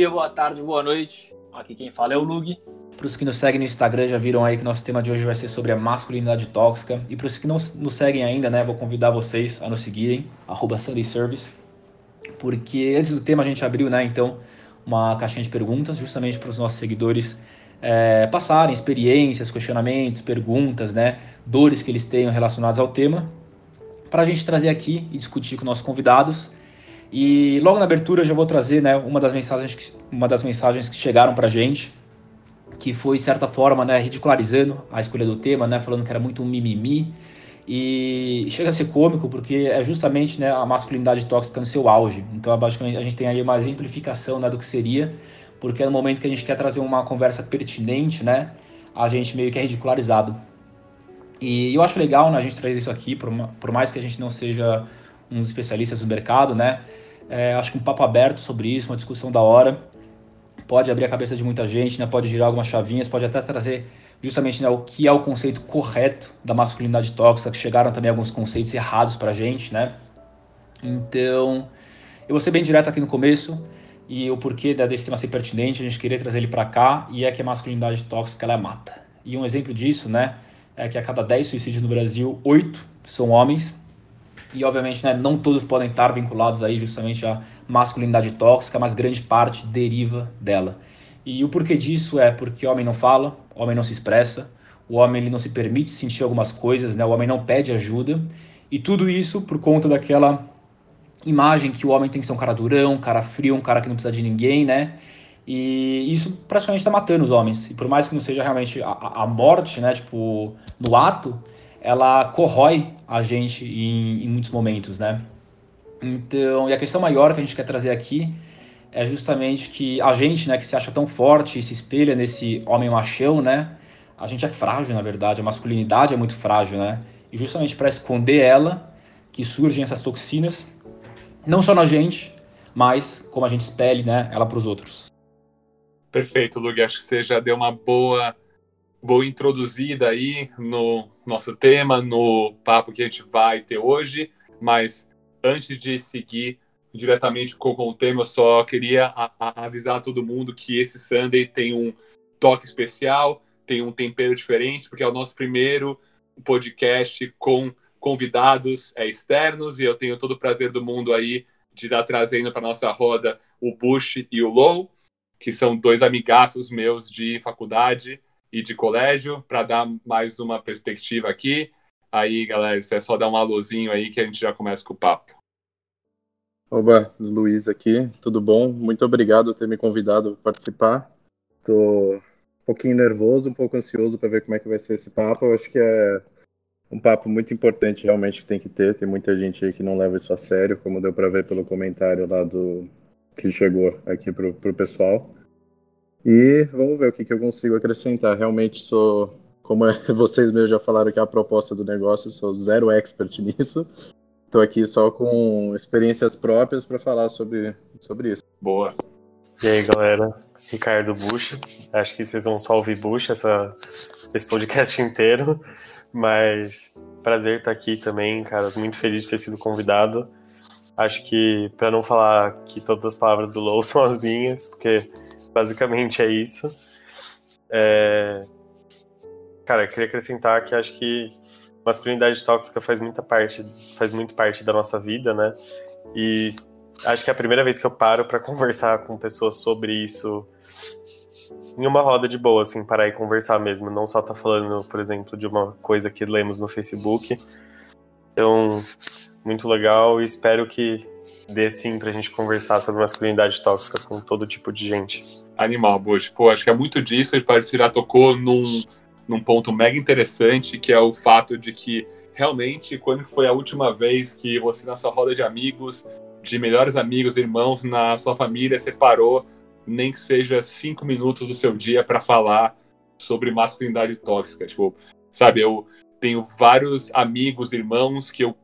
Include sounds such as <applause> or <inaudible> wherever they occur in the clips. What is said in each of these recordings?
dia, boa tarde, boa noite. Aqui quem fala é o Lug. Para os que nos seguem no Instagram já viram aí que nosso tema de hoje vai ser sobre a masculinidade tóxica. E para os que não nos seguem ainda, né, vou convidar vocês a nos seguirem, arroba Sunday Service. Porque antes do tema a gente abriu, né, então, uma caixinha de perguntas justamente para os nossos seguidores é, passarem experiências, questionamentos, perguntas, né, dores que eles tenham relacionadas ao tema, para a gente trazer aqui e discutir com nossos convidados. E logo na abertura eu já vou trazer né, uma, das mensagens que, uma das mensagens que chegaram para gente, que foi, de certa forma, né, ridicularizando a escolha do tema, né, falando que era muito um mimimi. E chega a ser cômico porque é justamente né, a masculinidade tóxica no seu auge. Então, basicamente, a gente tem aí uma exemplificação né, do que seria porque no momento que a gente quer trazer uma conversa pertinente, né, a gente meio que é ridicularizado. E eu acho legal né, a gente trazer isso aqui, por, por mais que a gente não seja uns especialistas no mercado, né, é, acho que um papo aberto sobre isso, uma discussão da hora, pode abrir a cabeça de muita gente, né, pode girar algumas chavinhas, pode até trazer justamente né, o que é o conceito correto da masculinidade tóxica, que chegaram também alguns conceitos errados pra gente, né. Então, eu vou ser bem direto aqui no começo, e o porquê desse tema ser pertinente, a gente queria trazer ele para cá, e é que a masculinidade tóxica ela mata. E um exemplo disso, né, é que a cada 10 suicídios no Brasil, 8 são homens, e obviamente né, não todos podem estar vinculados aí justamente à masculinidade tóxica, mas grande parte deriva dela. E o porquê disso é porque o homem não fala, homem não se expressa, o homem ele não se permite sentir algumas coisas, né, o homem não pede ajuda, e tudo isso por conta daquela imagem que o homem tem que ser um cara durão, um cara frio, um cara que não precisa de ninguém, né? E isso praticamente está matando os homens. E por mais que não seja realmente a, a, morte, né? Tipo, no ato, ela corrói a gente em, em muitos momentos, né? Então, e a questão maior que a gente quer trazer aqui é justamente que a gente, né, que se acha tão forte e se espelha nesse homem machão, né? A gente é frágil, na verdade, a masculinidade é muito frágil, né? E justamente para esconder ela que surgem essas toxinas não só na gente, mas como a gente espelhe né, ela para os outros. Perfeito, Lug. Acho que você já deu uma boa, boa introduzida aí no nosso tema, no papo que a gente vai ter hoje. Mas antes de seguir diretamente com, com o tema, eu só queria a, a, avisar todo mundo que esse Sunday tem um toque especial, tem um tempero diferente, porque é o nosso primeiro podcast com convidados é, externos e eu tenho todo o prazer do mundo aí de estar trazendo para nossa roda o Bush e o Low, que são dois amigaços meus de faculdade e de colégio, para dar mais uma perspectiva aqui. Aí, galera, é só dar um alôzinho aí que a gente já começa com o papo. Oba, Luiz aqui, tudo bom? Muito obrigado por ter me convidado para participar. Tô um pouquinho nervoso, um pouco ansioso para ver como é que vai ser esse papo. Eu acho que é um papo muito importante realmente que tem que ter. Tem muita gente aí que não leva isso a sério, como deu para ver pelo comentário lá do que chegou aqui pro, pro pessoal. E vamos ver o que, que eu consigo acrescentar. Realmente sou, como <laughs> vocês mesmos já falaram que é a proposta do negócio, sou zero expert nisso. Estou aqui só com experiências próprias para falar sobre, sobre isso. Boa. E aí, galera? Ricardo Bush. Acho que vocês vão só ouvir Bush essa, esse podcast <laughs> inteiro. Mas prazer estar aqui também, cara. Muito feliz de ter sido convidado. Acho que, para não falar que todas as palavras do Low são as minhas, porque basicamente é isso. É... Cara, eu queria acrescentar que acho que masculinidade tóxica faz muita parte, faz muito parte da nossa vida, né? E acho que é a primeira vez que eu paro para conversar com pessoas sobre isso em uma roda de boa, assim, parar e conversar mesmo. Não só tá falando, por exemplo, de uma coisa que lemos no Facebook. Então, muito legal e espero que dê sim pra gente conversar sobre masculinidade tóxica com todo tipo de gente. Animal, Bush. Pô, acho que é muito disso. O Padre já tocou num, num ponto mega interessante, que é o fato de que realmente, quando foi a última vez que você, na sua roda de amigos, de melhores amigos, irmãos, na sua família, separou nem que seja cinco minutos do seu dia para falar sobre masculinidade tóxica. Tipo, sabe, eu tenho vários amigos, irmãos que eu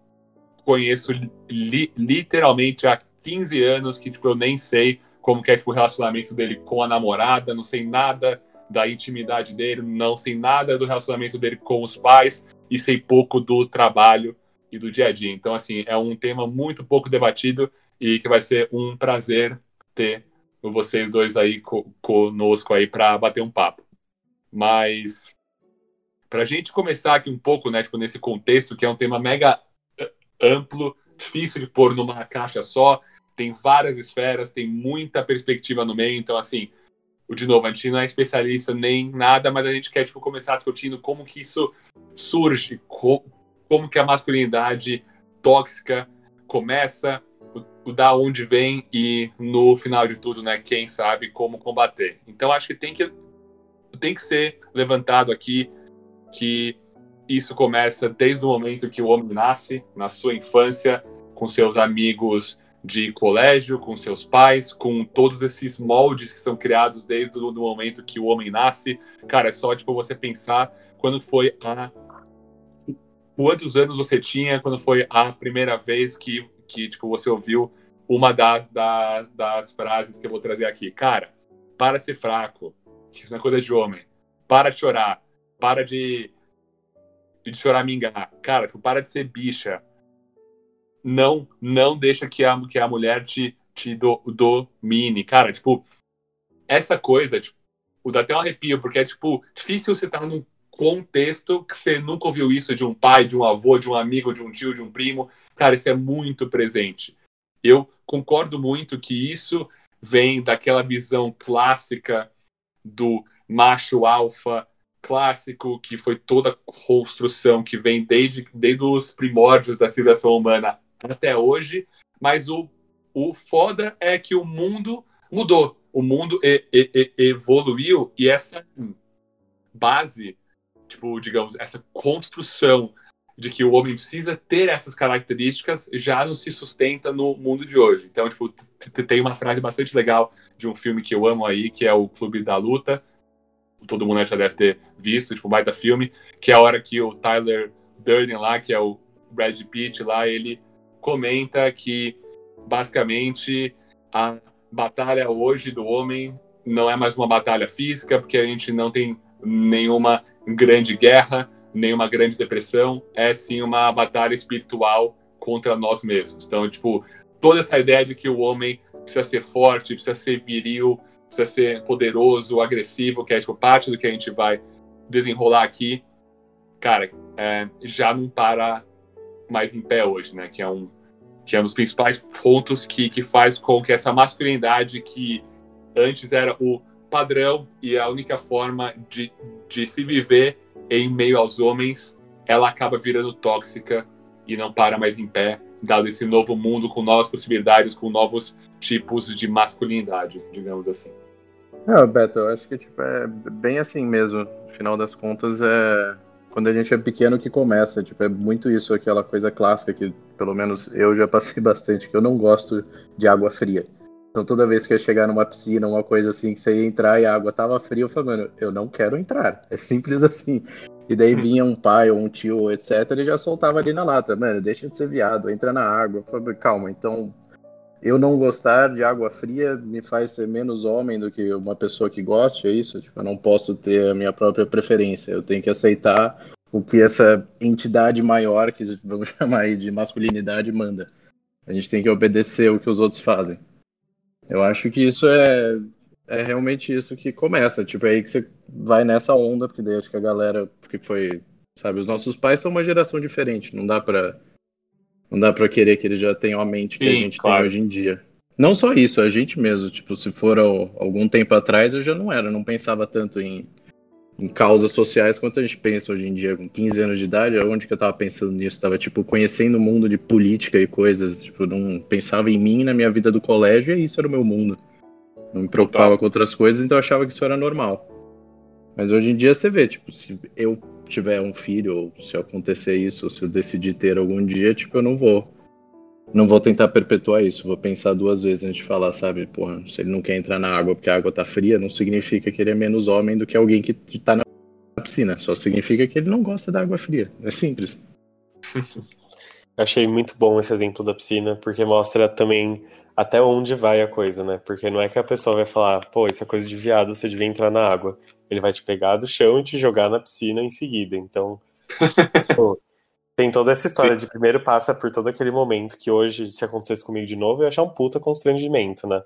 conheço li literalmente há 15 anos que tipo, eu nem sei como que é tipo, o relacionamento dele com a namorada, não sei nada da intimidade dele, não sei nada do relacionamento dele com os pais e sei pouco do trabalho e do dia a dia. Então, assim, é um tema muito pouco debatido e que vai ser um prazer ter vocês dois aí co conosco aí para bater um papo. Mas para a gente começar aqui um pouco, né, tipo, nesse contexto que é um tema mega amplo, difícil de pôr numa caixa só, tem várias esferas, tem muita perspectiva no meio, então assim, de novo, a gente não é especialista nem nada, mas a gente quer tipo, começar discutindo como que isso surge, co como que a masculinidade tóxica começa, o, o, da onde vem e no final de tudo, né, quem sabe como combater. Então acho que tem que tem que ser levantado aqui que isso começa desde o momento que o homem nasce, na sua infância, com seus amigos de colégio, com seus pais, com todos esses moldes que são criados desde o momento que o homem nasce. Cara, é só tipo você pensar quando foi a quantos anos você tinha quando foi a primeira vez que, que tipo você ouviu uma das, das, das frases que eu vou trazer aqui. Cara, para de ser fraco. Isso é coisa de homem. Para de chorar. Para de, de choramingar. Cara, tipo, para de ser bicha não não deixa que a, que a mulher te, te do, domine. Cara, tipo, essa coisa, tipo, dá até um arrepio, porque é, tipo, difícil você estar num contexto que você nunca ouviu isso de um pai, de um avô, de um amigo, de um tio, de um primo. Cara, isso é muito presente. Eu concordo muito que isso vem daquela visão clássica do macho alfa clássico, que foi toda a construção que vem desde, desde os primórdios da civilização humana até hoje, mas o, o foda é que o mundo mudou, o mundo e, e, e, evoluiu e essa base, tipo, digamos, essa construção de que o homem precisa ter essas características já não se sustenta no mundo de hoje. Então, tipo, tem uma frase bastante legal de um filme que eu amo aí, que é o Clube da Luta. Todo mundo já deve ter visto, tipo, baita filme, que é a hora que o Tyler Durden lá, que é o Brad Pitt lá, ele comenta que basicamente a batalha hoje do homem não é mais uma batalha física, porque a gente não tem nenhuma grande guerra, nenhuma grande depressão, é sim uma batalha espiritual contra nós mesmos. Então, tipo, toda essa ideia de que o homem precisa ser forte, precisa ser viril, precisa ser poderoso, agressivo, que é tipo, parte do que a gente vai desenrolar aqui, cara, é, já não para mais em pé hoje, né? Que é um que é um dos principais pontos que, que faz com que essa masculinidade que antes era o padrão e a única forma de, de se viver em meio aos homens, ela acaba virando tóxica e não para mais em pé, dado esse novo mundo com novas possibilidades, com novos tipos de masculinidade, digamos assim. É, Beto, eu acho que tipo, é bem assim mesmo. No final das contas, é quando a gente é pequeno que começa. Tipo, é muito isso, aquela coisa clássica que, pelo menos, eu já passei <laughs> bastante, que eu não gosto de água fria. Então, toda vez que eu chegar numa piscina, uma coisa assim, que você ia entrar e a água tava fria, eu falei, mano, eu não quero entrar. É simples assim. E daí <laughs> vinha um pai ou um tio, etc., e já soltava ali na lata, mano, deixa de ser viado, entra na água. Eu falei, calma, então eu não gostar de água fria me faz ser menos homem do que uma pessoa que goste, é isso? Tipo, eu não posso ter a minha própria preferência, eu tenho que aceitar o que essa entidade maior, que vamos <laughs> chamar aí de masculinidade, manda. A gente tem que obedecer o que os outros fazem. Eu acho que isso é, é realmente isso que começa, tipo, é aí que você vai nessa onda, porque daí acho que a galera, porque foi, sabe, os nossos pais são uma geração diferente, não dá pra não dá para querer que eles já tenham a mente que Sim, a gente claro. tem hoje em dia. Não só isso, a gente mesmo. Tipo, se for ao, algum tempo atrás, eu já não era, não pensava tanto em, em causas sociais quanto a gente pensa hoje em dia. Com 15 anos de idade, onde que eu tava pensando nisso? Tava, tipo, conhecendo o mundo de política e coisas. Tipo, não pensava em mim, na minha vida do colégio, e isso era o meu mundo. Não me preocupava com outras coisas, então eu achava que isso era normal. Mas hoje em dia você vê, tipo, se eu tiver um filho, ou se acontecer isso, ou se eu decidir ter algum dia, tipo, eu não vou. Não vou tentar perpetuar isso, vou pensar duas vezes antes de falar, sabe? Porra, se ele não quer entrar na água porque a água tá fria, não significa que ele é menos homem do que alguém que tá na piscina. Só significa que ele não gosta da água fria. É simples. <laughs> Achei muito bom esse exemplo da piscina, porque mostra também até onde vai a coisa, né? Porque não é que a pessoa vai falar, pô, isso é coisa de viado, você devia entrar na água. Ele vai te pegar do chão e te jogar na piscina em seguida. Então, <laughs> pô, Tem toda essa história de primeiro passa por todo aquele momento que hoje, se acontecesse comigo de novo, eu ia achar um puta constrangimento, né?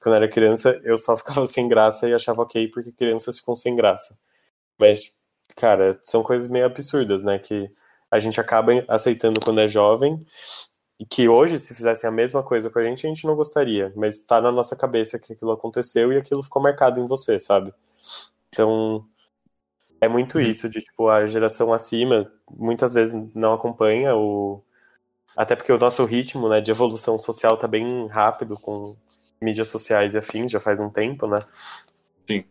Quando eu era criança, eu só <laughs> ficava sem graça e achava ok porque crianças ficam sem graça. Mas, cara, são coisas meio absurdas, né? Que a gente acaba aceitando quando é jovem e que hoje, se fizessem a mesma coisa com a gente, a gente não gostaria. Mas tá na nossa cabeça que aquilo aconteceu e aquilo ficou marcado em você, sabe? Então, é muito uhum. isso, de tipo, a geração acima muitas vezes não acompanha o. Até porque o nosso ritmo né, de evolução social tá bem rápido com mídias sociais e afins, já faz um tempo, né? Sim.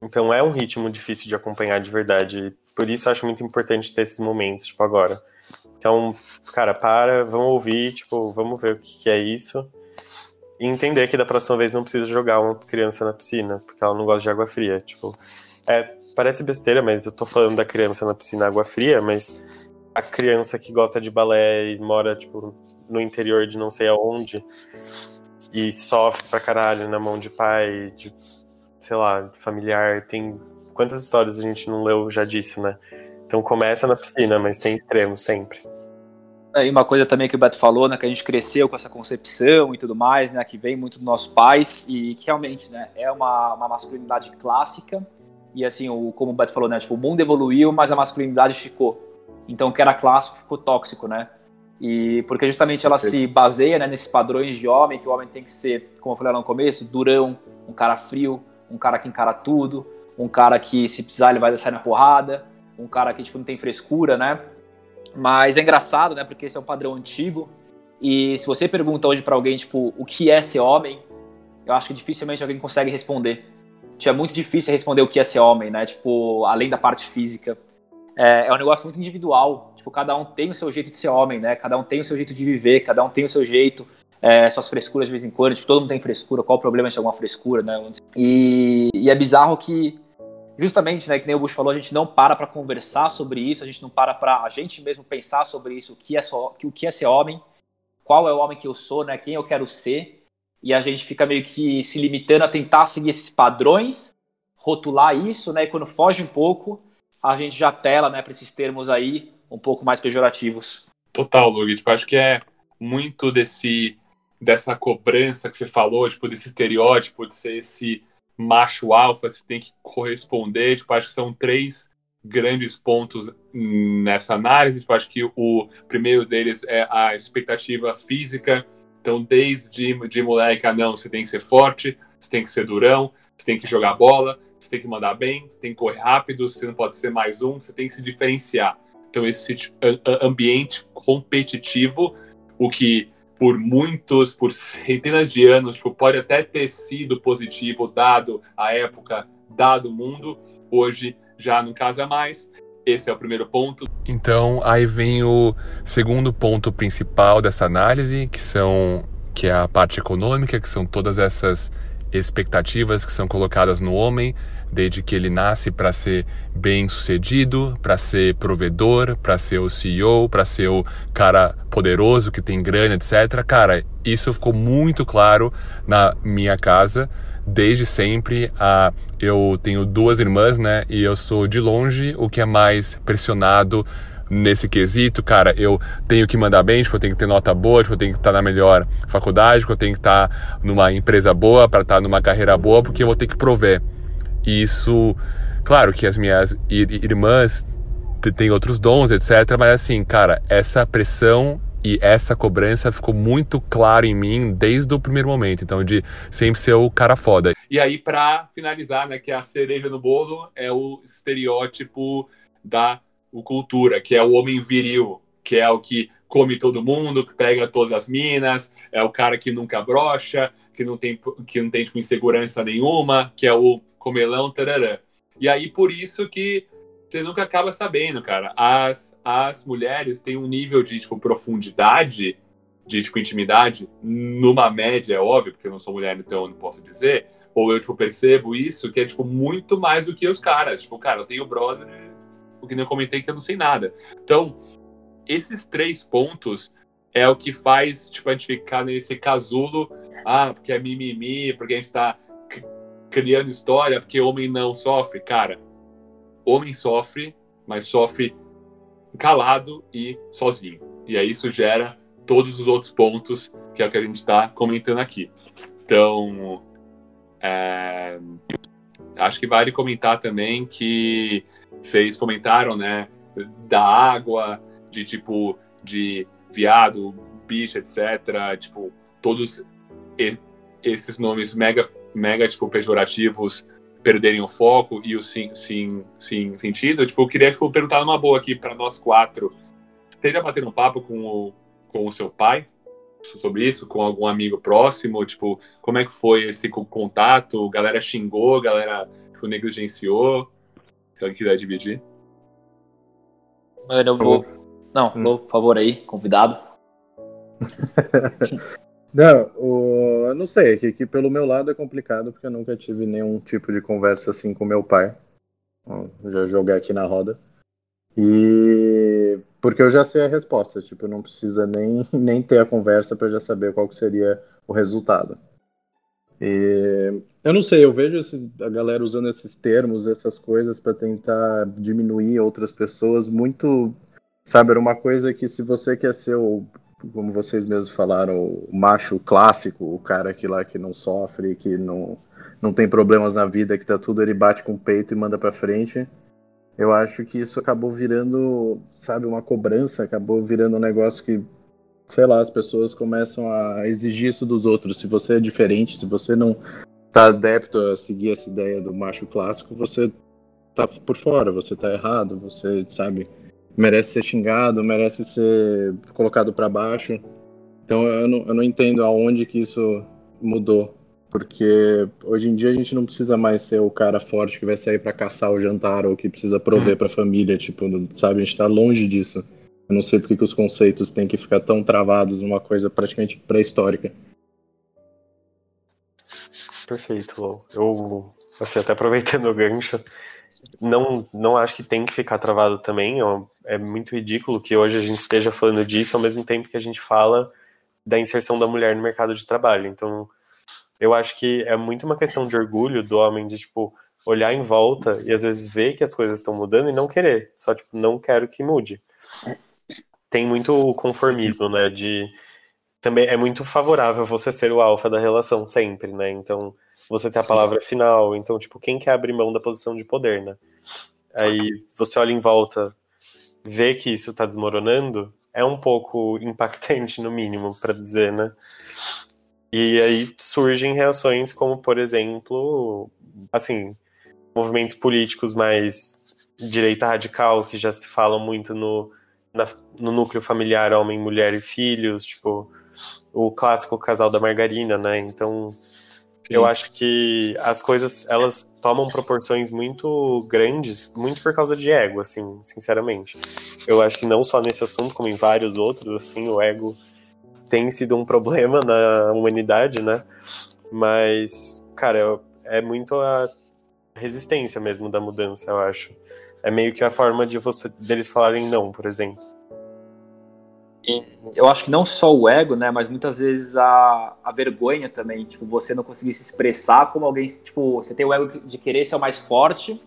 Então é um ritmo difícil de acompanhar de verdade. Por isso acho muito importante ter esses momentos, tipo, agora. Então, cara, para, vamos ouvir, tipo, vamos ver o que, que é isso. E entender que da próxima vez não precisa jogar uma criança na piscina, porque ela não gosta de água fria. Tipo, é, parece besteira, mas eu tô falando da criança na piscina água fria, mas a criança que gosta de balé e mora, tipo, no interior de não sei aonde e sofre pra caralho na mão de pai, de, sei lá, familiar, tem quantas histórias a gente não leu já disso, né? Então começa na piscina, mas tem extremo sempre. É, e uma coisa também que o Beto falou, né, que a gente cresceu com essa concepção e tudo mais, né, que vem muito dos nossos pais e que realmente, né, é uma, uma masculinidade clássica e assim, o, como o Beto falou, né? Tipo, o mundo evoluiu, mas a masculinidade ficou. Então, o que era clássico ficou tóxico, né? E porque justamente ela se baseia né, nesses padrões de homem, que o homem tem que ser, como eu falei lá no começo, durão, um cara frio, um cara que encara tudo, um cara que se precisar ele vai sair na porrada, um cara que tipo não tem frescura, né? Mas é engraçado, né? Porque esse é um padrão antigo. E se você pergunta hoje para alguém tipo o que é ser homem, eu acho que dificilmente alguém consegue responder é muito difícil responder o que é ser homem, né? Tipo, além da parte física. É, é, um negócio muito individual. Tipo, cada um tem o seu jeito de ser homem, né? Cada um tem o seu jeito de viver, cada um tem o seu jeito, é, suas frescuras de vez em quando. Tipo, todo mundo tem frescura. Qual o problema de alguma frescura, né? E, e é bizarro que, justamente, né? Que nem o Bush falou, a gente não para para conversar sobre isso, a gente não para para a gente mesmo pensar sobre isso, o que é, só, o que é ser homem, qual é o homem que eu sou, né? Quem eu quero ser e a gente fica meio que se limitando a tentar seguir esses padrões, rotular isso, né? E quando foge um pouco, a gente já tela, né, para esses termos aí um pouco mais pejorativos. Total, Lug. Tipo, acho que é muito desse dessa cobrança que você falou, tipo, desse estereótipo de ser esse macho alfa, você tem que corresponder. Tipo, acho que são três grandes pontos nessa análise. Tipo, acho que o primeiro deles é a expectativa física então, desde de moleque, ah, não, você tem que ser forte, você tem que ser durão, você tem que jogar bola, você tem que mandar bem, você tem que correr rápido, você não pode ser mais um, você tem que se diferenciar. Então, esse ambiente competitivo, o que por muitos, por centenas de anos, tipo, pode até ter sido positivo, dado a época, dado o mundo, hoje já não casa mais. Esse é o primeiro ponto. Então, aí vem o segundo ponto principal dessa análise, que são que é a parte econômica, que são todas essas expectativas que são colocadas no homem desde que ele nasce para ser bem-sucedido, para ser provedor, para ser o CEO, para ser o cara poderoso que tem grana, etc. Cara, isso ficou muito claro na minha casa desde sempre. A, eu tenho duas irmãs, né? E eu sou de longe o que é mais pressionado nesse quesito, cara, eu tenho que mandar bem, tipo, eu tenho que ter nota boa, tipo, eu tenho que estar na melhor faculdade, tipo, eu tenho que estar numa empresa boa para estar numa carreira boa, porque eu vou ter que prover. E isso, claro que as minhas irmãs têm outros dons, etc, mas assim, cara, essa pressão e essa cobrança ficou muito claro em mim desde o primeiro momento, então de sempre ser o cara foda. E aí para finalizar, né, que a cereja no bolo é o estereótipo da cultura, que é o homem viril, que é o que come todo mundo, que pega todas as minas, é o cara que nunca brocha, que não tem que não tem tipo, insegurança nenhuma, que é o comelão tararã. E aí por isso que você nunca acaba sabendo, cara. As, as mulheres têm um nível de tipo, profundidade, de tipo, intimidade, numa média, é óbvio, porque eu não sou mulher, então eu não posso dizer, ou eu tipo, percebo isso, que é tipo, muito mais do que os caras. Tipo, cara, eu tenho brother, o que eu comentei que eu não sei nada. Então, esses três pontos é o que faz tipo, a gente ficar nesse casulo, ah, porque é mimimi, porque a gente tá criando história, porque homem não sofre. Cara, homem sofre, mas sofre calado e sozinho. E aí isso gera todos os outros pontos que é o que a gente está comentando aqui. Então, é, acho que vale comentar também que vocês comentaram, né, da água, de tipo, de viado, bicho, etc. Tipo, todos esses nomes mega, mega tipo, pejorativos perderem o foco e o sim, sim, sim sentido. Tipo, eu queria tipo, perguntar uma boa aqui para nós quatro. Você já bateu um papo com o, com o seu pai sobre isso, com algum amigo próximo? Tipo, como é que foi esse contato? Galera xingou, galera tipo, negligenciou? Se alguém quiser dividir. Mano, eu vou. Não, hum. vou, por favor, aí, convidado. <laughs> não, o... eu não sei, aqui, aqui pelo meu lado é complicado porque eu nunca tive nenhum tipo de conversa assim com meu pai. Vou já joguei aqui na roda. E porque eu já sei a resposta, tipo, não precisa nem, <laughs> nem ter a conversa para já saber qual seria o resultado. E eu não sei, eu vejo a galera usando esses termos, essas coisas para tentar diminuir outras pessoas muito, sabe, era uma coisa que se você quer ser o como vocês mesmos falaram, o macho clássico, o cara que lá que não sofre, que não não tem problemas na vida, que tá tudo ele bate com o peito e manda para frente. Eu acho que isso acabou virando, sabe, uma cobrança, acabou virando um negócio que sei lá, as pessoas começam a exigir isso dos outros. Se você é diferente, se você não tá adepto a seguir essa ideia do macho clássico, você tá por fora, você tá errado, você, sabe, merece ser xingado, merece ser colocado para baixo. Então eu não, eu não entendo aonde que isso mudou. Porque hoje em dia a gente não precisa mais ser o cara forte que vai sair para caçar o jantar ou que precisa prover para a família, tipo, sabe, a gente tá longe disso. Eu não sei porque que os conceitos têm que ficar tão travados numa coisa praticamente pré-histórica. Perfeito, Eu, assim, até aproveitando o gancho, não, não acho que tem que ficar travado também. É, é muito ridículo que hoje a gente esteja falando disso ao mesmo tempo que a gente fala da inserção da mulher no mercado de trabalho. Então, eu acho que é muito uma questão de orgulho do homem de, tipo, olhar em volta e às vezes ver que as coisas estão mudando e não querer. Só, tipo, não quero que mude tem muito conformismo, né? De também é muito favorável você ser o alfa da relação sempre, né? Então você tem a palavra final. Então, tipo, quem quer abrir mão da posição de poder, né? Aí você olha em volta, vê que isso tá desmoronando, é um pouco impactante, no mínimo, para dizer, né? E aí surgem reações como, por exemplo, assim, movimentos políticos mais direita radical, que já se falam muito no na, no núcleo familiar homem, mulher e filhos, tipo o clássico casal da margarina, né? Então Sim. eu acho que as coisas elas tomam proporções muito grandes, muito por causa de ego, assim, sinceramente. Eu acho que não só nesse assunto, como em vários outros, assim, o ego tem sido um problema na humanidade, né? Mas, cara, é muito a resistência mesmo da mudança, eu acho. É meio que a forma de você deles falarem não, por exemplo. Eu acho que não só o ego, né, mas muitas vezes a, a vergonha também, tipo, você não conseguir se expressar como alguém, tipo, você tem o ego de querer ser o mais forte,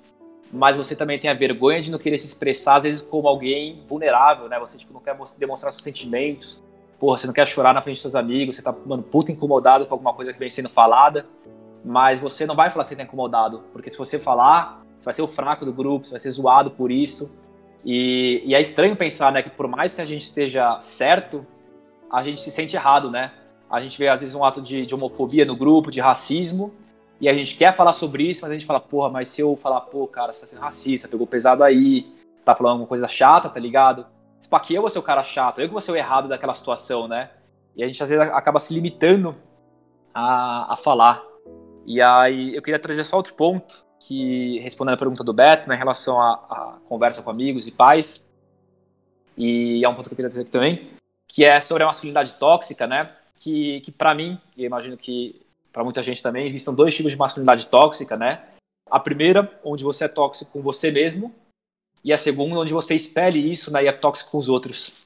mas você também tem a vergonha de não querer se expressar às vezes como alguém vulnerável, né? Você tipo não quer demonstrar seus sentimentos. Porra, você não quer chorar na frente dos seus amigos, você tá, mano, puta incomodado com alguma coisa que vem sendo falada, mas você não vai falar que você tá incomodado, porque se você falar, você vai ser o fraco do grupo, você vai ser zoado por isso. E, e, é estranho pensar, né, que por mais que a gente esteja certo, a gente se sente errado, né? A gente vê às vezes um ato de, de, homofobia no grupo, de racismo, e a gente quer falar sobre isso, mas a gente fala, porra, mas se eu falar, pô, cara, você tá sendo racista, pegou pesado aí, tá falando alguma coisa chata, tá ligado? Tipo, aqui eu vou ser o cara chato, eu que vou ser o errado daquela situação, né? E a gente às vezes acaba se limitando a, a falar. E aí eu queria trazer só outro ponto, que respondendo a pergunta do Beto, né, em relação à, conversa com amigos e pais, e é um ponto que eu queria dizer aqui também, que é sobre a masculinidade tóxica, né, que, que para mim, e imagino que para muita gente também, existem dois tipos de masculinidade tóxica, né, a primeira, onde você é tóxico com você mesmo, e a segunda, onde você espelhe isso né, e é tóxico com os outros.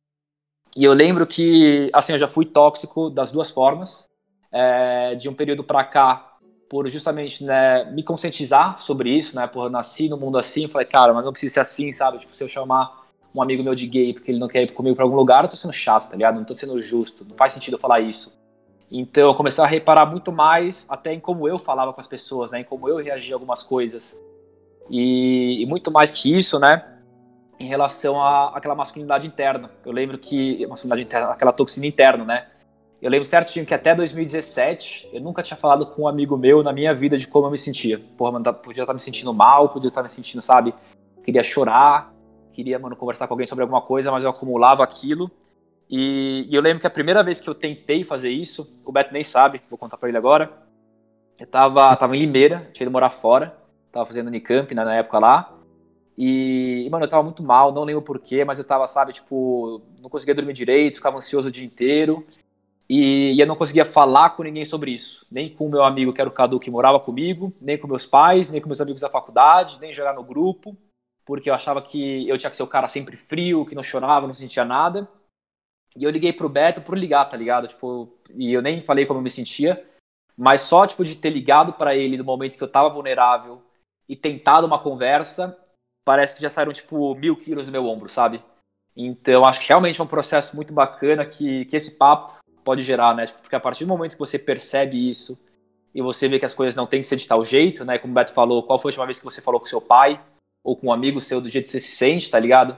E eu lembro que, assim, eu já fui tóxico das duas formas, é, de um período para cá, por justamente né, me conscientizar sobre isso, né? Por eu nasci no mundo assim, falei, cara, mas não precisa ser assim, sabe? Tipo, se eu chamar um amigo meu de gay porque ele não quer ir comigo pra algum lugar, eu tô sendo chato, tá ligado? Não tô sendo justo, não faz sentido eu falar isso. Então eu comecei a reparar muito mais até em como eu falava com as pessoas, né? Em como eu reagia a algumas coisas. E, e muito mais que isso, né? Em relação à aquela masculinidade interna. Eu lembro que. Masculinidade interna, aquela toxina interna, né? Eu lembro certinho que até 2017 eu nunca tinha falado com um amigo meu na minha vida de como eu me sentia. Porra, mano, tá, podia estar me sentindo mal, podia estar me sentindo, sabe? Queria chorar, queria, mano, conversar com alguém sobre alguma coisa, mas eu acumulava aquilo. E, e eu lembro que a primeira vez que eu tentei fazer isso, o Beto nem sabe, vou contar pra ele agora. Eu tava, tava em Limeira, tinha ido morar fora, tava fazendo Unicamp né, na época lá. E, mano, eu tava muito mal, não lembro porquê, mas eu tava, sabe, tipo, não conseguia dormir direito, ficava ansioso o dia inteiro. E, e, eu não conseguia falar com ninguém sobre isso. Nem com o meu amigo, que era o Cadu, que morava comigo, nem com meus pais, nem com meus amigos da faculdade, nem jogar no grupo, porque eu achava que eu tinha que ser o cara sempre frio, que não chorava, não sentia nada. E eu liguei pro Beto por ligar, tá ligado? Tipo, e eu nem falei como eu me sentia, mas só, tipo, de ter ligado para ele no momento que eu tava vulnerável e tentado uma conversa, parece que já saíram, tipo, mil quilos do meu ombro, sabe? Então, acho que realmente é um processo muito bacana que, que esse papo pode gerar, né? Tipo, porque a partir do momento que você percebe isso e você vê que as coisas não têm que ser de tal jeito, né? Como o Beto falou, qual foi a última vez que você falou com seu pai ou com um amigo seu do jeito que você se sente, tá ligado?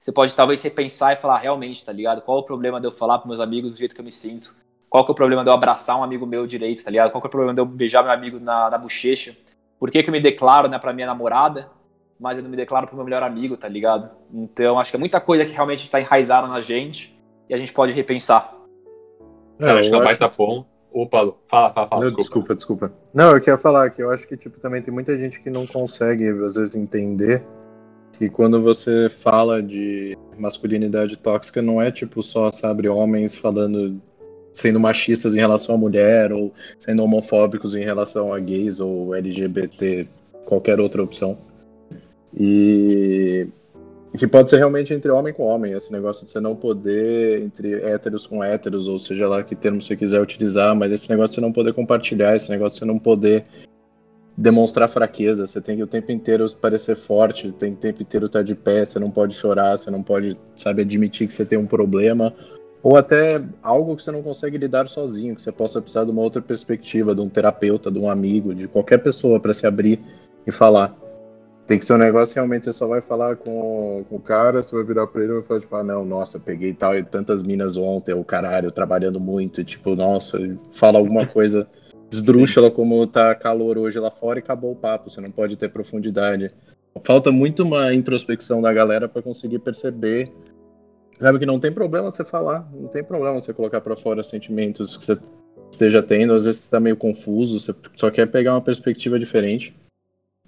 Você pode talvez repensar e falar realmente, tá ligado? Qual o problema de eu falar para meus amigos do jeito que eu me sinto? Qual que é o problema de eu abraçar um amigo meu direito, tá ligado? Qual que é o problema de eu beijar meu amigo na, na bochecha? Por que, que eu me declaro, né, pra minha namorada, mas eu não me declaro pro meu melhor amigo, tá ligado? Então, acho que é muita coisa que realmente tá enraizada na gente e a gente pode repensar. É, acho que é um baita ponto. Opa, fala, fala, fala. Não, desculpa. desculpa, desculpa. Não, eu queria falar que eu acho que tipo, também tem muita gente que não consegue, às vezes, entender que quando você fala de masculinidade tóxica, não é tipo só, sabe, homens falando, sendo machistas em relação à mulher, ou sendo homofóbicos em relação a gays ou LGBT, qualquer outra opção. E que pode ser realmente entre homem com homem, esse negócio de você não poder, entre héteros com héteros, ou seja lá que termo você quiser utilizar, mas esse negócio de você não poder compartilhar, esse negócio de você não poder demonstrar fraqueza, você tem que o tempo inteiro parecer forte, tem que o tempo inteiro estar de pé, você não pode chorar, você não pode, sabe, admitir que você tem um problema, ou até algo que você não consegue lidar sozinho, que você possa precisar de uma outra perspectiva, de um terapeuta, de um amigo, de qualquer pessoa para se abrir e falar. Tem que ser um negócio que realmente você só vai falar com, com o cara, você vai virar pra ele e vai falar, tipo, ah, não, nossa, peguei tal e tantas minas ontem, o caralho, trabalhando muito, e tipo, nossa, fala alguma <laughs> coisa esdrúxula como tá calor hoje lá fora e acabou o papo, você não pode ter profundidade. Falta muito uma introspecção da galera para conseguir perceber, sabe, que não tem problema você falar, não tem problema você colocar para fora sentimentos que você esteja tendo, às vezes você tá meio confuso, você só quer pegar uma perspectiva diferente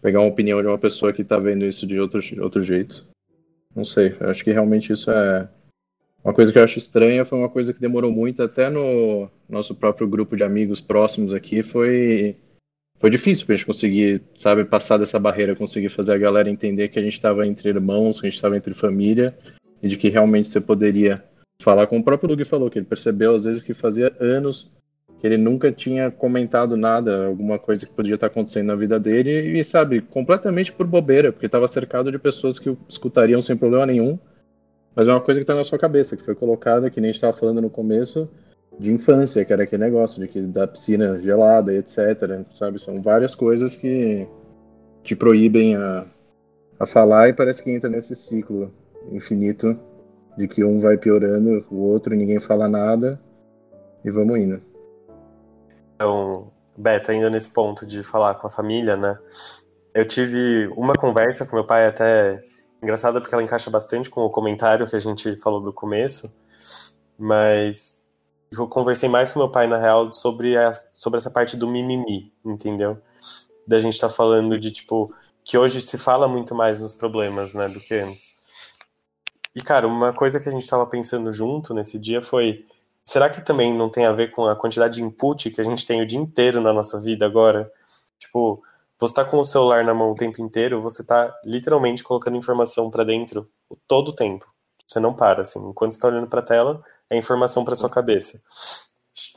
pegar uma opinião de uma pessoa que tá vendo isso de outro, outro jeito. Não sei, eu acho que realmente isso é. Uma coisa que eu acho estranha foi uma coisa que demorou muito, até no nosso próprio grupo de amigos próximos aqui, foi. Foi difícil pra gente conseguir, sabe, passar dessa barreira, conseguir fazer a galera entender que a gente estava entre irmãos, que a gente estava entre família, e de que realmente você poderia falar, como o próprio Lug falou, que ele percebeu às vezes que fazia anos que ele nunca tinha comentado nada, alguma coisa que podia estar acontecendo na vida dele, e sabe, completamente por bobeira, porque estava cercado de pessoas que o escutariam sem problema nenhum, mas é uma coisa que está na sua cabeça, que foi colocada, que nem estava falando no começo, de infância, que era aquele negócio de que da piscina gelada, etc, sabe, são várias coisas que te proíbem a, a falar e parece que entra nesse ciclo infinito de que um vai piorando o outro, ninguém fala nada e vamos indo. Então, Beto, ainda nesse ponto de falar com a família, né? Eu tive uma conversa com meu pai até engraçada porque ela encaixa bastante com o comentário que a gente falou do começo, mas eu conversei mais com meu pai na real sobre a, sobre essa parte do mimimi, entendeu? Da gente estar tá falando de tipo que hoje se fala muito mais nos problemas, né, do que antes. E cara, uma coisa que a gente estava pensando junto nesse dia foi será que também não tem a ver com a quantidade de input que a gente tem o dia inteiro na nossa vida agora? Tipo, você tá com o celular na mão o tempo inteiro, você tá literalmente colocando informação para dentro todo o tempo. Você não para, assim. Enquanto você tá olhando pra tela, é informação para sua cabeça.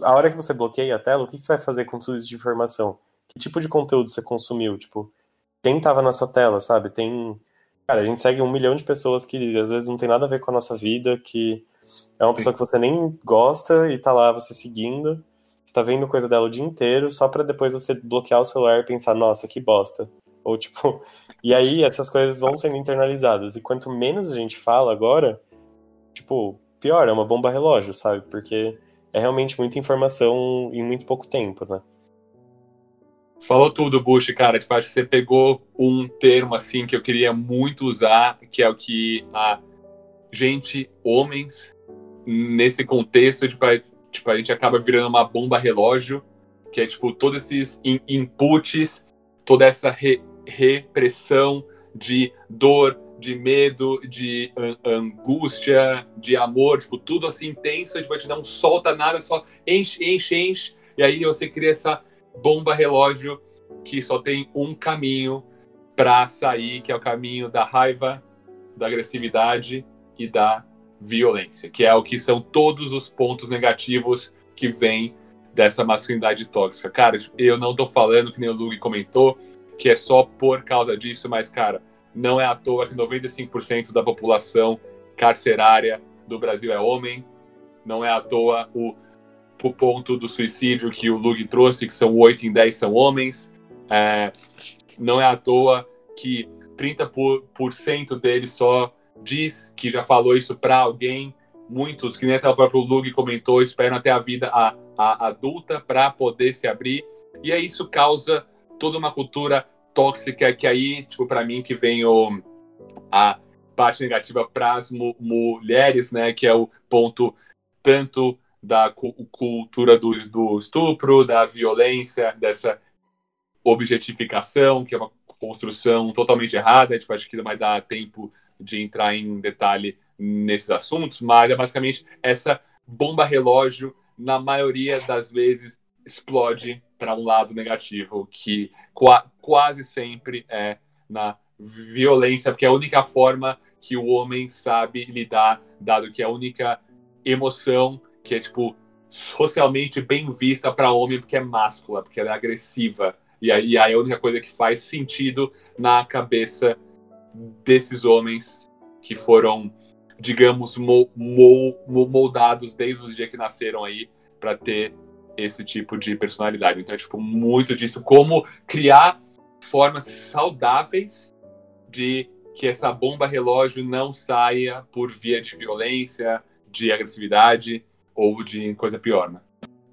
A hora que você bloqueia a tela, o que você vai fazer com tudo isso de informação? Que tipo de conteúdo você consumiu? Tipo, quem tava na sua tela, sabe? Tem. Cara, a gente segue um milhão de pessoas que às vezes não tem nada a ver com a nossa vida, que é uma pessoa que você nem gosta e tá lá você seguindo, você tá vendo coisa dela o dia inteiro, só para depois você bloquear o celular e pensar, nossa, que bosta. Ou tipo, <laughs> e aí essas coisas vão sendo internalizadas. E quanto menos a gente fala agora, tipo, pior, é uma bomba relógio, sabe? Porque é realmente muita informação em muito pouco tempo, né? Falou tudo, Bush, cara. Tipo, acho que você pegou um termo assim que eu queria muito usar, que é o que a gente, homens, nesse contexto, tipo, a, tipo, a gente acaba virando uma bomba relógio, que é tipo todos esses in inputs, toda essa re repressão de dor, de medo, de angústia, de amor, tipo, tudo assim intenso, a gente vai te dar um solta nada, só enche, enche, enche, e aí você cria essa bomba relógio que só tem um caminho para sair, que é o caminho da raiva, da agressividade e da violência, que é o que são todos os pontos negativos que vêm dessa masculinidade tóxica. Cara, eu não tô falando, que nem o Lug comentou, que é só por causa disso, mas, cara, não é à toa que 95% da população carcerária do Brasil é homem, não é à toa o o ponto do suicídio que o Lug trouxe, que são 8 em 10 são homens. É, não é à toa que 30% deles só diz que já falou isso para alguém. Muitos, que nem até o próprio Lug comentou, esperam até a vida a, a adulta para poder se abrir. E aí isso causa toda uma cultura tóxica que aí, tipo, para mim, que vem o, a parte negativa para as mu mulheres, né, que é o ponto tanto da cultura do, do estupro, da violência, dessa objetificação, que é uma construção totalmente errada. Tipo, acho que não vai dar tempo de entrar em detalhe nesses assuntos, mas é basicamente essa bomba relógio, na maioria das vezes, explode para um lado negativo, que qua quase sempre é na violência, porque é a única forma que o homem sabe lidar, dado que é a única emoção que é, tipo, socialmente bem vista para homem porque é máscula, porque ela é agressiva. E aí, aí é a única coisa que faz sentido na cabeça desses homens que foram, digamos, mo, mo, moldados desde os dias que nasceram aí para ter esse tipo de personalidade. Então é tipo muito disso, como criar formas saudáveis de que essa bomba relógio não saia por via de violência, de agressividade ou de coisa pior, né?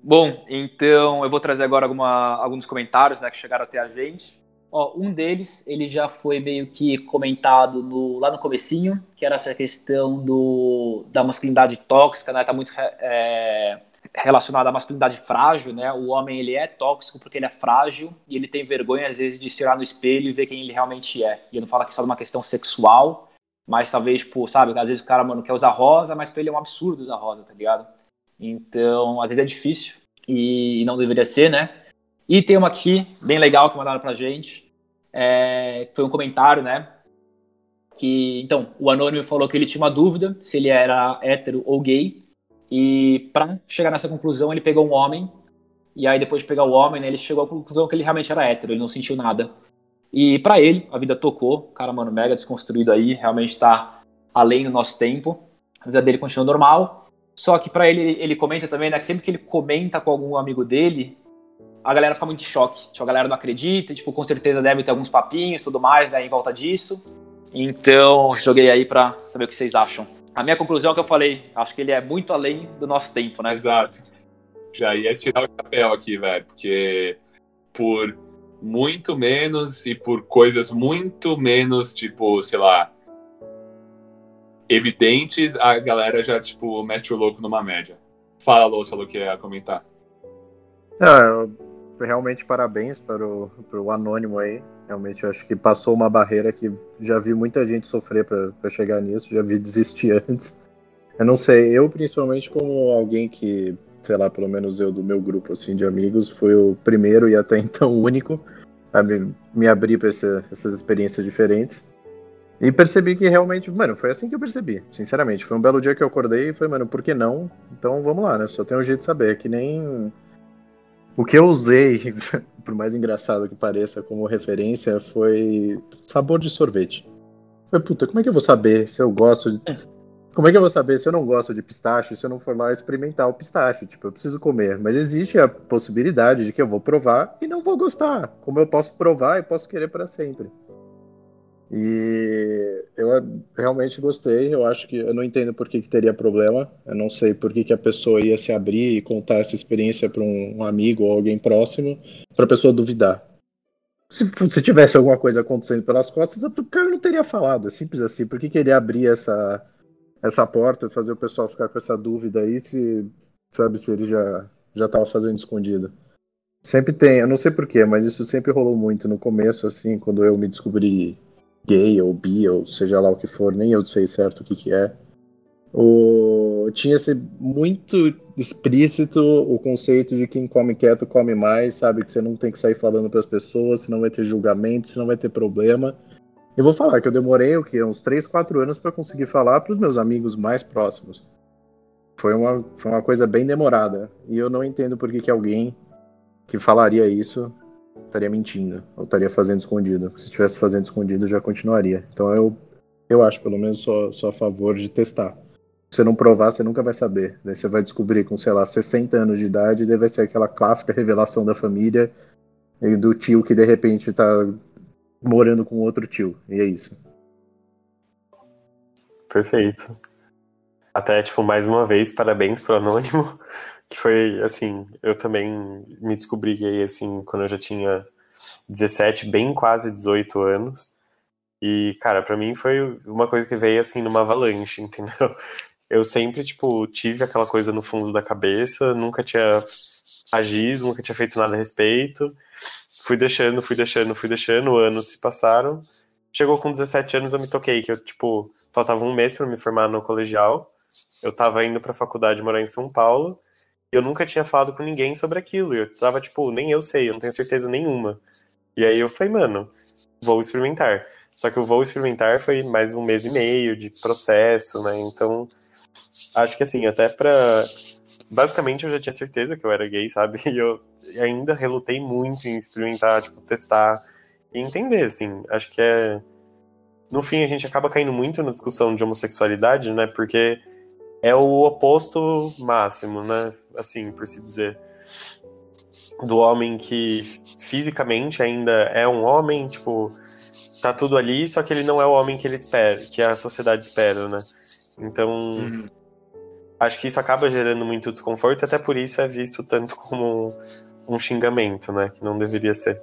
Bom, então eu vou trazer agora alguma, alguns comentários né, que chegaram até a gente. Ó, um deles, ele já foi meio que comentado no, lá no comecinho, que era essa questão do, da masculinidade tóxica, né? Tá muito é, relacionada à masculinidade frágil, né? O homem, ele é tóxico porque ele é frágil e ele tem vergonha, às vezes, de se olhar no espelho e ver quem ele realmente é. E eu não falo aqui só de uma questão sexual, mas talvez, tipo, sabe, às vezes o cara, mano, quer usar rosa, mas pra ele é um absurdo usar rosa, tá ligado? Então, às vezes é difícil e não deveria ser, né? E tem uma aqui, bem legal, que mandaram pra gente. É, foi um comentário, né? Que, então, o Anônimo falou que ele tinha uma dúvida se ele era hétero ou gay. E para chegar nessa conclusão, ele pegou um homem. E aí, depois de pegar o homem, né, ele chegou à conclusão que ele realmente era hétero, ele não sentiu nada. E para ele, a vida tocou. Cara, mano, mega desconstruído aí, realmente tá além do nosso tempo. A vida dele continua normal. Só que para ele, ele comenta também, né, que sempre que ele comenta com algum amigo dele, a galera fica muito em choque. Tipo, a galera não acredita, tipo, com certeza deve ter alguns papinhos e tudo mais, né, em volta disso. Então, joguei aí para saber o que vocês acham. A minha conclusão é que eu falei, acho que ele é muito além do nosso tempo, né? Exato. Já ia tirar o chapéu aqui, velho, porque por muito menos e por coisas muito menos, tipo, sei lá, evidentes, a galera já, tipo, mete o louco numa média. Fala, Lô, falou que ia comentar. É, realmente parabéns para o, para o anônimo aí. Realmente eu acho que passou uma barreira que já vi muita gente sofrer para chegar nisso, já vi desistir <laughs> antes. Eu não sei, eu principalmente como alguém que, sei lá, pelo menos eu do meu grupo assim de amigos, foi o primeiro e até <laughs> então único a me, me abrir para essa, essas experiências diferentes. E percebi que realmente, mano, foi assim que eu percebi, sinceramente. Foi um belo dia que eu acordei e foi, mano, por que não? Então vamos lá, né? Só tem um jeito de saber. É que nem. O que eu usei, <laughs> por mais engraçado que pareça, como referência, foi sabor de sorvete. Falei, puta, como é que eu vou saber se eu gosto de... Como é que eu vou saber se eu não gosto de pistache se eu não for lá experimentar o pistache? Tipo, eu preciso comer. Mas existe a possibilidade de que eu vou provar e não vou gostar. Como eu posso provar e posso querer para sempre. E eu realmente gostei. Eu acho que eu não entendo por que, que teria problema. Eu não sei por que, que a pessoa ia se abrir e contar essa experiência para um, um amigo ou alguém próximo, para a pessoa duvidar. Se, se, tivesse alguma coisa acontecendo pelas costas, o cara não teria falado. É simples assim. Por que, que ele abrir essa, essa porta, fazer o pessoal ficar com essa dúvida aí, se sabe se ele já já estava fazendo escondido? Sempre tem, eu não sei porquê, mas isso sempre rolou muito no começo, assim, quando eu me descobri gay ou bi, ou seja lá o que for, nem eu sei certo o que que é. O... Tinha esse muito explícito o conceito de quem come quieto come mais, sabe? Que você não tem que sair falando para as pessoas, senão vai ter julgamento, senão vai ter problema. Eu vou falar que eu demorei o quê? Uns 3, 4 anos para conseguir falar para os meus amigos mais próximos. Foi uma, foi uma coisa bem demorada. E eu não entendo por que, que alguém que falaria isso estaria mentindo ou estaria fazendo escondido. Se estivesse fazendo escondido, já continuaria. Então eu, eu acho, pelo menos, sou, sou a favor de testar. Se você não provar, você nunca vai saber. Daí você vai descobrir com, sei lá, 60 anos de idade, deve ser aquela clássica revelação da família e do tio que de repente tá morando com outro tio. E é isso. Perfeito. Até, tipo, mais uma vez, parabéns pro Anônimo, que foi, assim, eu também me descobri gay, assim, quando eu já tinha 17, bem quase 18 anos. E, cara, para mim foi uma coisa que veio, assim, numa avalanche, <laughs> entendeu? Eu sempre, tipo, tive aquela coisa no fundo da cabeça, nunca tinha agido, nunca tinha feito nada a respeito. Fui deixando, fui deixando, fui deixando, anos se passaram. Chegou com 17 anos, eu me toquei, que eu, tipo, faltava um mês para me formar no colegial. Eu tava indo pra faculdade morar em São Paulo. Eu nunca tinha falado com ninguém sobre aquilo. Eu tava, tipo, nem eu sei, eu não tenho certeza nenhuma. E aí eu falei, mano, vou experimentar. Só que o vou experimentar foi mais um mês e meio de processo, né? Então, acho que assim, até pra. Basicamente eu já tinha certeza que eu era gay, sabe? <laughs> E eu ainda relutei muito em experimentar, tipo, testar e entender, assim. Acho que é. No fim, a gente acaba caindo muito na discussão de homossexualidade, né? Porque é o oposto máximo, né? Assim, por se dizer. Do homem que fisicamente ainda é um homem, tipo, tá tudo ali, só que ele não é o homem que ele espera, que a sociedade espera, né? Então, uhum. acho que isso acaba gerando muito desconforto, até por isso é visto tanto como um xingamento, né? Que não deveria ser.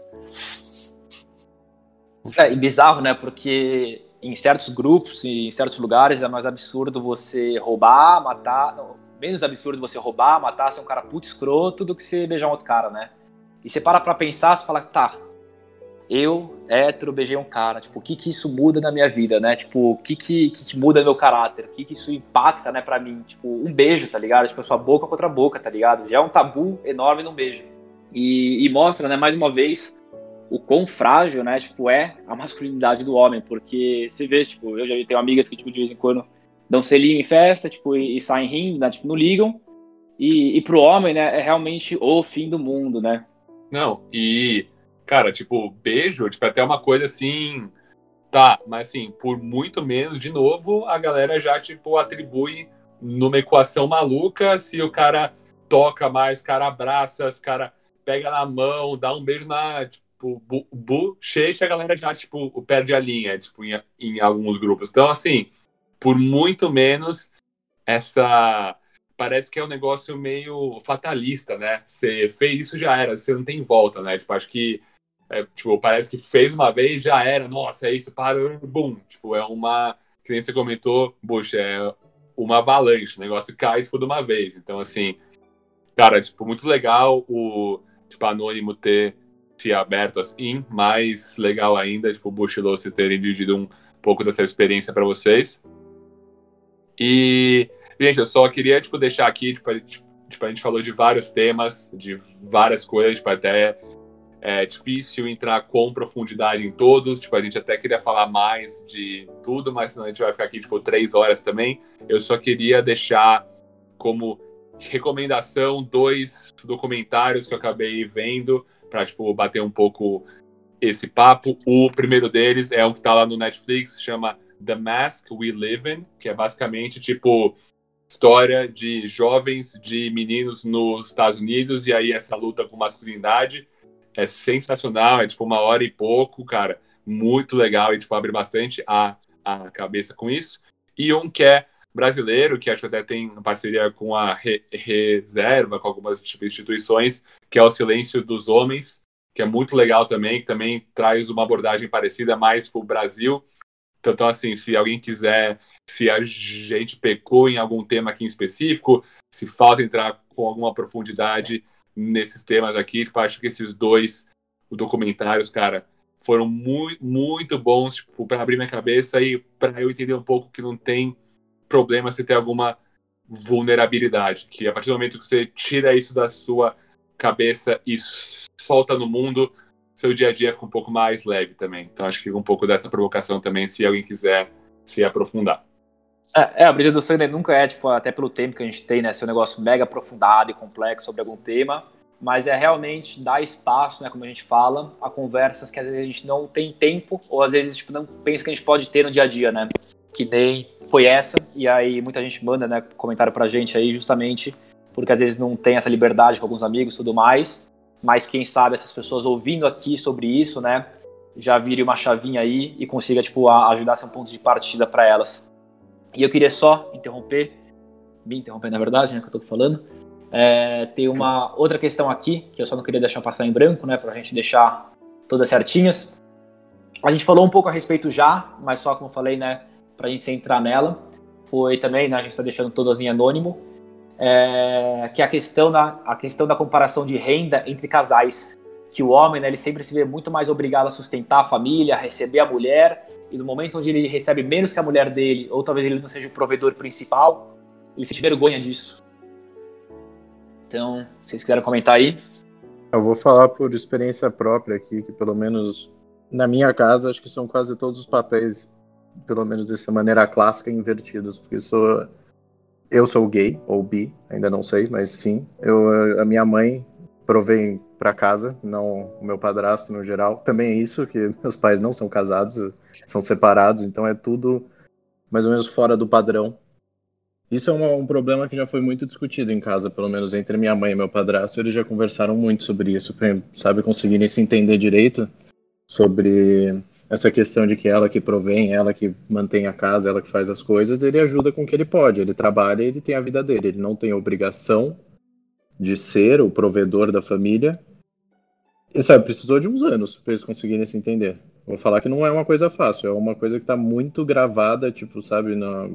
É, e bizarro, né? Porque em certos grupos e em certos lugares é mais absurdo você roubar, matar. Menos absurdo você roubar, matar, ser um cara puto escroto do que você beijar um outro cara, né? E você para pra pensar, você fala, tá, eu, hétero, beijei um cara, tipo, o que que isso muda na minha vida, né? Tipo, o que que, que, que muda meu caráter? O que que isso impacta, né, pra mim? Tipo, um beijo, tá ligado? Tipo, a sua boca contra a boca, tá ligado? Já é um tabu enorme num beijo. E, e, mostra, né, mais uma vez, o quão frágil, né, tipo, é a masculinidade do homem, porque você vê, tipo, eu já tenho amigas que, tipo, de vez em quando dão selinho em festa, tipo, e, e saem rindo, né, tipo, não ligam, e, e pro homem, né, é realmente o fim do mundo, né. Não, e, cara, tipo, beijo, tipo, é até uma coisa assim, tá, mas assim, por muito menos, de novo, a galera já, tipo, atribui numa equação maluca se o cara toca mais, cara abraça, os cara pega na mão, dá um beijo na, tipo, bochecha, a galera já, tipo, perde a linha, tipo, em, em alguns grupos. Então, assim, por muito menos, essa parece que é um negócio meio fatalista, né? Você fez isso, já era, você não tem volta, né? Tipo, acho que é, tipo, parece que fez uma vez, já era, nossa, é isso, para, bum. Tipo, é uma, que nem você comentou, bucha, é uma avalanche, o negócio cai, tipo, de uma vez. Então, assim, cara, tipo, muito legal o tipo, Anônimo ter se aberto assim, mais legal ainda, tipo, o Bush se terem dividido um pouco dessa experiência para vocês. E, gente, eu só queria, tipo, deixar aqui, tipo, a, tipo, a gente falou de vários temas, de várias coisas, tipo, até é difícil entrar com profundidade em todos, tipo, a gente até queria falar mais de tudo, mas senão a gente vai ficar aqui, tipo, três horas também. Eu só queria deixar como recomendação dois documentários que eu acabei vendo para tipo bater um pouco esse papo. O primeiro deles é um que está lá no Netflix, chama The Mask We Live In, que é basicamente tipo história de jovens, de meninos nos Estados Unidos, e aí essa luta com masculinidade é sensacional, é tipo uma hora e pouco, cara, muito legal e tipo abre bastante a, a cabeça com isso. E um que é brasileiro, que acho que até tem parceria com a Re Reserva, com algumas tipo, instituições, que é o Silêncio dos Homens, que é muito legal também, que também traz uma abordagem parecida mais para o Brasil. Então, assim, se alguém quiser, se a gente pecou em algum tema aqui em específico, se falta entrar com alguma profundidade nesses temas aqui, tipo, acho que esses dois documentários, cara, foram muito, muito bons tipo, para abrir minha cabeça e para eu entender um pouco que não tem problema se ter alguma vulnerabilidade, que a partir do momento que você tira isso da sua cabeça e solta no mundo, seu dia a dia fica um pouco mais leve também. Então acho que fica um pouco dessa provocação também, se alguém quiser se aprofundar. É, é a brisa do sangue nunca é, tipo, até pelo tempo que a gente tem, né, ser um negócio mega aprofundado e complexo sobre algum tema, mas é realmente dar espaço, né, como a gente fala, a conversas que às vezes a gente não tem tempo, ou às vezes, tipo, não pensa que a gente pode ter no dia a dia, né? Que nem foi essa, e aí muita gente manda, né, comentário pra gente aí justamente porque às vezes não tem essa liberdade com alguns amigos e tudo mais, mas quem sabe essas pessoas ouvindo aqui sobre isso, né, já virem uma chavinha aí e consiga, tipo, ajudar a ser um ponto de partida para elas. E eu queria só interromper, me interromper na verdade, né, que eu tô falando, é, tem uma outra questão aqui, que eu só não queria deixar passar em branco, né, pra gente deixar todas certinhas. A gente falou um pouco a respeito já, mas só como eu falei, né, pra gente entrar nela, foi também, né, a gente está deixando todas em anônimo, é, que é a questão, da, a questão da comparação de renda entre casais. Que o homem, né, ele sempre se vê muito mais obrigado a sustentar a família, a receber a mulher, e no momento onde ele recebe menos que a mulher dele, ou talvez ele não seja o provedor principal, ele sente vergonha disso. Então, vocês quiserem comentar aí. Eu vou falar por experiência própria aqui, que pelo menos na minha casa, acho que são quase todos os papéis, pelo menos dessa maneira clássica, invertidos, porque sou eu sou gay, ou bi, ainda não sei, mas sim. Eu, a minha mãe provém para casa, não o meu padrasto no geral. Também é isso, que <laughs> meus pais não são casados, são separados, então é tudo mais ou menos fora do padrão. Isso é um, um problema que já foi muito discutido em casa, pelo menos entre minha mãe e meu padrasto. Eles já conversaram muito sobre isso, sabe, conseguirem se entender direito sobre essa questão de que ela que provém, ela que mantém a casa, ela que faz as coisas, ele ajuda com o que ele pode. Ele trabalha ele tem a vida dele. Ele não tem obrigação de ser o provedor da família. E sabe, precisou de uns anos para eles conseguirem se entender. Vou falar que não é uma coisa fácil, é uma coisa que está muito gravada, tipo, sabe, na,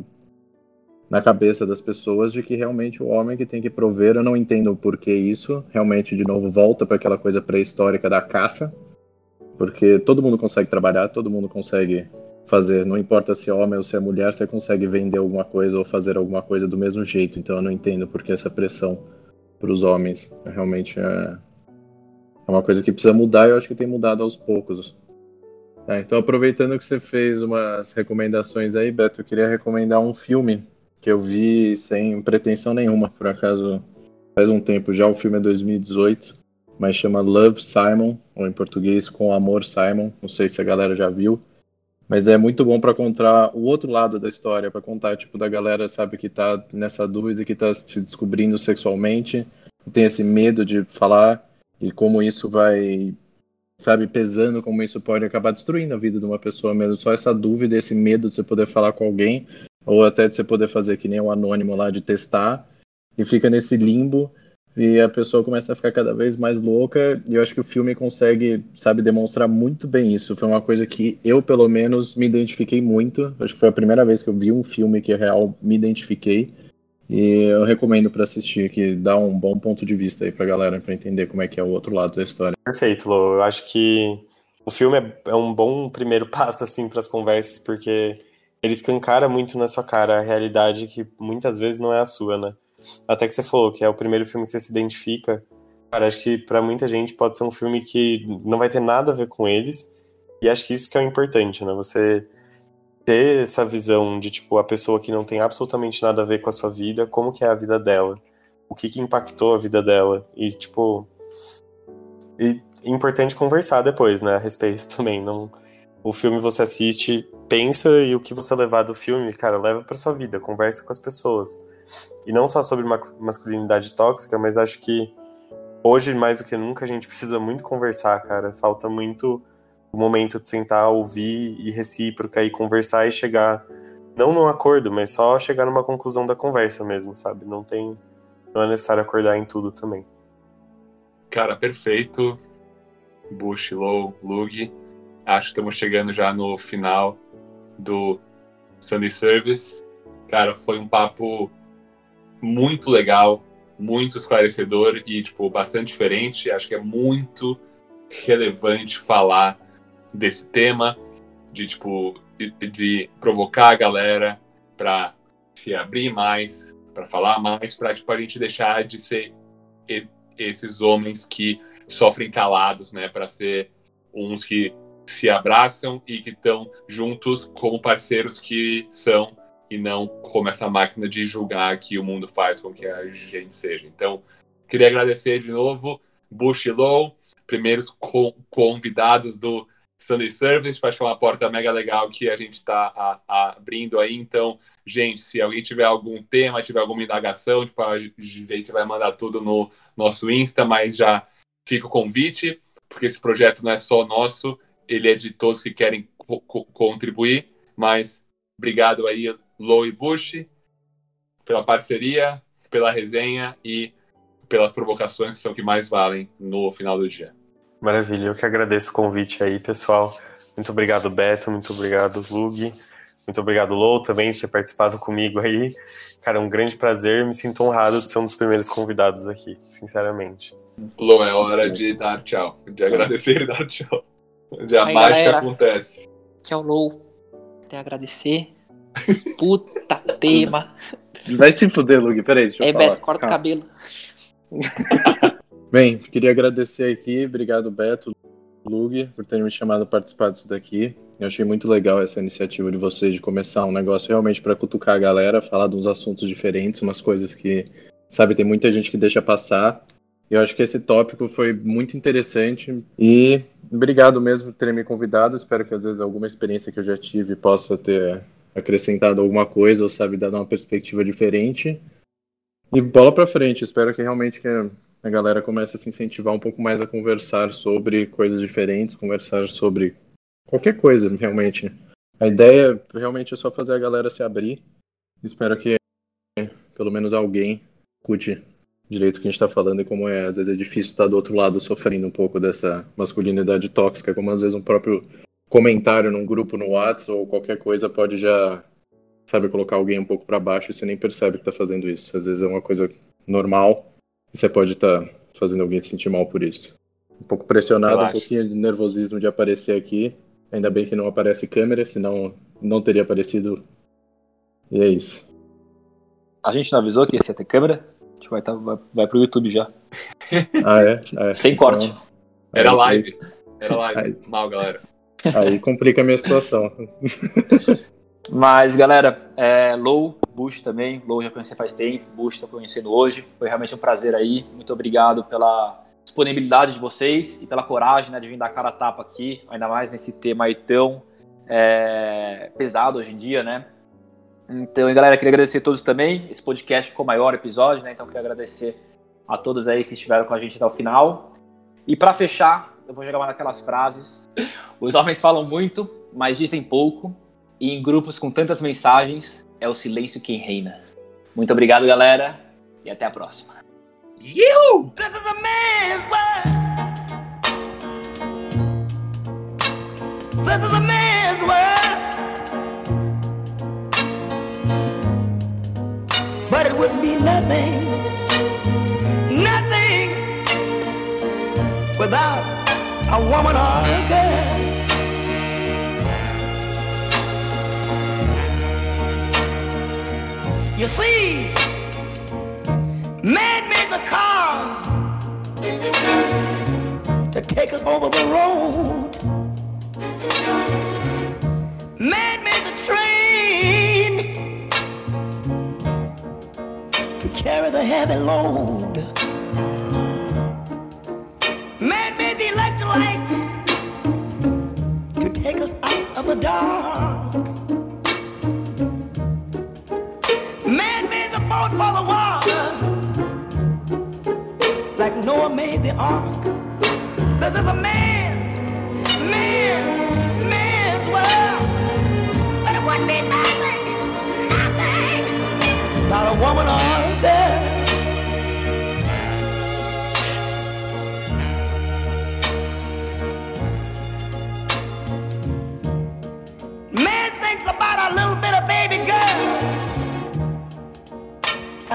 na cabeça das pessoas de que realmente o homem que tem que prover, eu não entendo o porquê isso. Realmente, de novo, volta para aquela coisa pré-histórica da caça porque todo mundo consegue trabalhar, todo mundo consegue fazer, não importa se é homem ou se é mulher, você consegue vender alguma coisa ou fazer alguma coisa do mesmo jeito. Então eu não entendo por que essa pressão para os homens. Realmente é, é uma coisa que precisa mudar e eu acho que tem mudado aos poucos. É, então, aproveitando que você fez umas recomendações aí, Beto, eu queria recomendar um filme que eu vi sem pretensão nenhuma, por acaso faz um tempo já, o filme é 2018 mas chama Love Simon, ou em português Com Amor Simon. Não sei se a galera já viu. Mas é muito bom para contar o outro lado da história, para contar tipo da galera, sabe, que tá nessa dúvida, que tá se descobrindo sexualmente, tem esse medo de falar e como isso vai, sabe, pesando, como isso pode acabar destruindo a vida de uma pessoa mesmo. Só essa dúvida, esse medo de você poder falar com alguém, ou até de você poder fazer que nem o um anônimo lá de testar, e fica nesse limbo e a pessoa começa a ficar cada vez mais louca, e eu acho que o filme consegue, sabe, demonstrar muito bem isso. Foi uma coisa que eu, pelo menos, me identifiquei muito. Acho que foi a primeira vez que eu vi um filme que, real, me identifiquei. E eu recomendo para assistir, que dá um bom ponto de vista aí pra galera, para entender como é que é o outro lado da história. Perfeito, Lô. Eu acho que o filme é, é um bom primeiro <laughs> passo, assim, para as conversas, porque ele escancara muito na sua cara a realidade que muitas vezes não é a sua, né? Até que você falou que é o primeiro filme que você se identifica. Cara, acho que para muita gente pode ser um filme que não vai ter nada a ver com eles. E acho que isso que é o importante, né? Você ter essa visão de, tipo, a pessoa que não tem absolutamente nada a ver com a sua vida, como que é a vida dela. O que que impactou a vida dela. E, tipo... E é importante conversar depois, né? A respeito <laughs> também. Não, o filme você assiste, pensa e o que você levar do filme, cara, leva para sua vida, conversa com as pessoas. E não só sobre masculinidade tóxica, mas acho que hoje mais do que nunca a gente <laughs> precisa muito conversar, cara. Falta muito o momento de sentar, ouvir e recíproca e conversar e chegar não num acordo, mas só chegar numa conclusão da conversa mesmo, sabe? Não tem não é necessário acordar em tudo também. Cara, perfeito. Bush, Low, Lug. Acho que estamos chegando já no final do Sunday Service. Cara, foi um papo muito legal, muito esclarecedor e, tipo, bastante diferente. Acho que é muito relevante falar desse tema, de, tipo, de, provocar a galera para se abrir mais, para falar mais, para tipo, a gente deixar de ser esses homens que sofrem calados, né, para ser uns que se abraçam e que estão juntos como parceiros que são e não como essa máquina de julgar que o mundo faz com que a gente seja. Então, queria agradecer de novo Bush Low, primeiros co convidados do Sunday Service, acho que é uma porta mega legal que a gente está abrindo aí. Então, gente, se alguém tiver algum tema, tiver alguma indagação, tipo, a gente vai mandar tudo no nosso Insta, mas já fica o convite, porque esse projeto não é só nosso, ele é de todos que querem co co contribuir. Mas obrigado aí, Lou e Bush, pela parceria, pela resenha e pelas provocações que são que mais valem no final do dia. Maravilha, eu que agradeço o convite aí, pessoal. Muito obrigado, Beto, muito obrigado, Lug. Muito obrigado, Lou, também, de ter participado comigo aí. Cara, é um grande prazer, me sinto honrado de ser um dos primeiros convidados aqui, sinceramente. Lou, é hora de dar tchau, de agradecer e dar tchau. Onde a Aí, mágica galera, acontece. Que é o Lou. Queria agradecer. Puta tema. Vai se fuder, Lug, peraí, deixa É. Beto, corta Calma. o cabelo. <laughs> Bem, queria agradecer aqui, obrigado Beto, Lug, por terem me chamado a participar disso daqui. Eu achei muito legal essa iniciativa de vocês de começar um negócio realmente para cutucar a galera, falar de uns assuntos diferentes, umas coisas que, sabe, tem muita gente que deixa passar. Eu acho que esse tópico foi muito interessante e obrigado mesmo por terem me convidado. Espero que às vezes alguma experiência que eu já tive possa ter acrescentado alguma coisa ou sabe dar uma perspectiva diferente. E bola para frente. Espero que realmente que a galera começa a se incentivar um pouco mais a conversar sobre coisas diferentes, conversar sobre qualquer coisa, realmente. A ideia realmente é só fazer a galera se abrir. Espero que pelo menos alguém escute direito o que a gente está falando e como é, às vezes é difícil estar do outro lado sofrendo um pouco dessa masculinidade tóxica, como às vezes um próprio comentário num grupo no WhatsApp ou qualquer coisa pode já, sabe, colocar alguém um pouco para baixo e você nem percebe que está fazendo isso. Às vezes é uma coisa normal você pode estar tá fazendo alguém se sentir mal por isso. Um pouco pressionado, Relaxa. um pouquinho de nervosismo de aparecer aqui. Ainda bem que não aparece câmera, senão não teria aparecido. E é isso. A gente não avisou que ia ter câmera? A gente vai, tá, vai, vai pro YouTube já. Ah, é? é. Sem corte. Então, Era live. Era live. Mal, galera. Aí complica a minha situação. <laughs> Mas, galera, é, Low, Bush também, Low já conheci faz tempo, Bush estou conhecendo hoje. Foi realmente um prazer aí. Muito obrigado pela disponibilidade de vocês e pela coragem né, de vir dar cara a tapa aqui, ainda mais nesse tema aí tão é, pesado hoje em dia, né? Então, galera, queria agradecer a todos também. Esse podcast ficou o maior episódio, né? Então, queria agradecer a todos aí que estiveram com a gente até o final. E para fechar, eu vou jogar uma daquelas frases. Os homens falam muito, mas dizem pouco. E em grupos com tantas mensagens, é o silêncio quem reina. Muito obrigado, galera, e até a próxima. You! This is a man's world. This is a man's world. But it wouldn't be nothing, nothing without a woman or a girl. You see, man made the cars to take us over the road. Man made the train to carry the heavy load. The electrolyte to take us out of the dark. Man made the boat for the water, like Noah made the ark. This is a man's, man's, man's world. But it wouldn't be nothing, nothing, without a woman or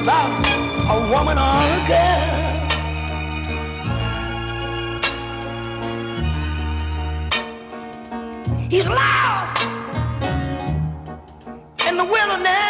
without a woman or a girl. He's lost in the wilderness.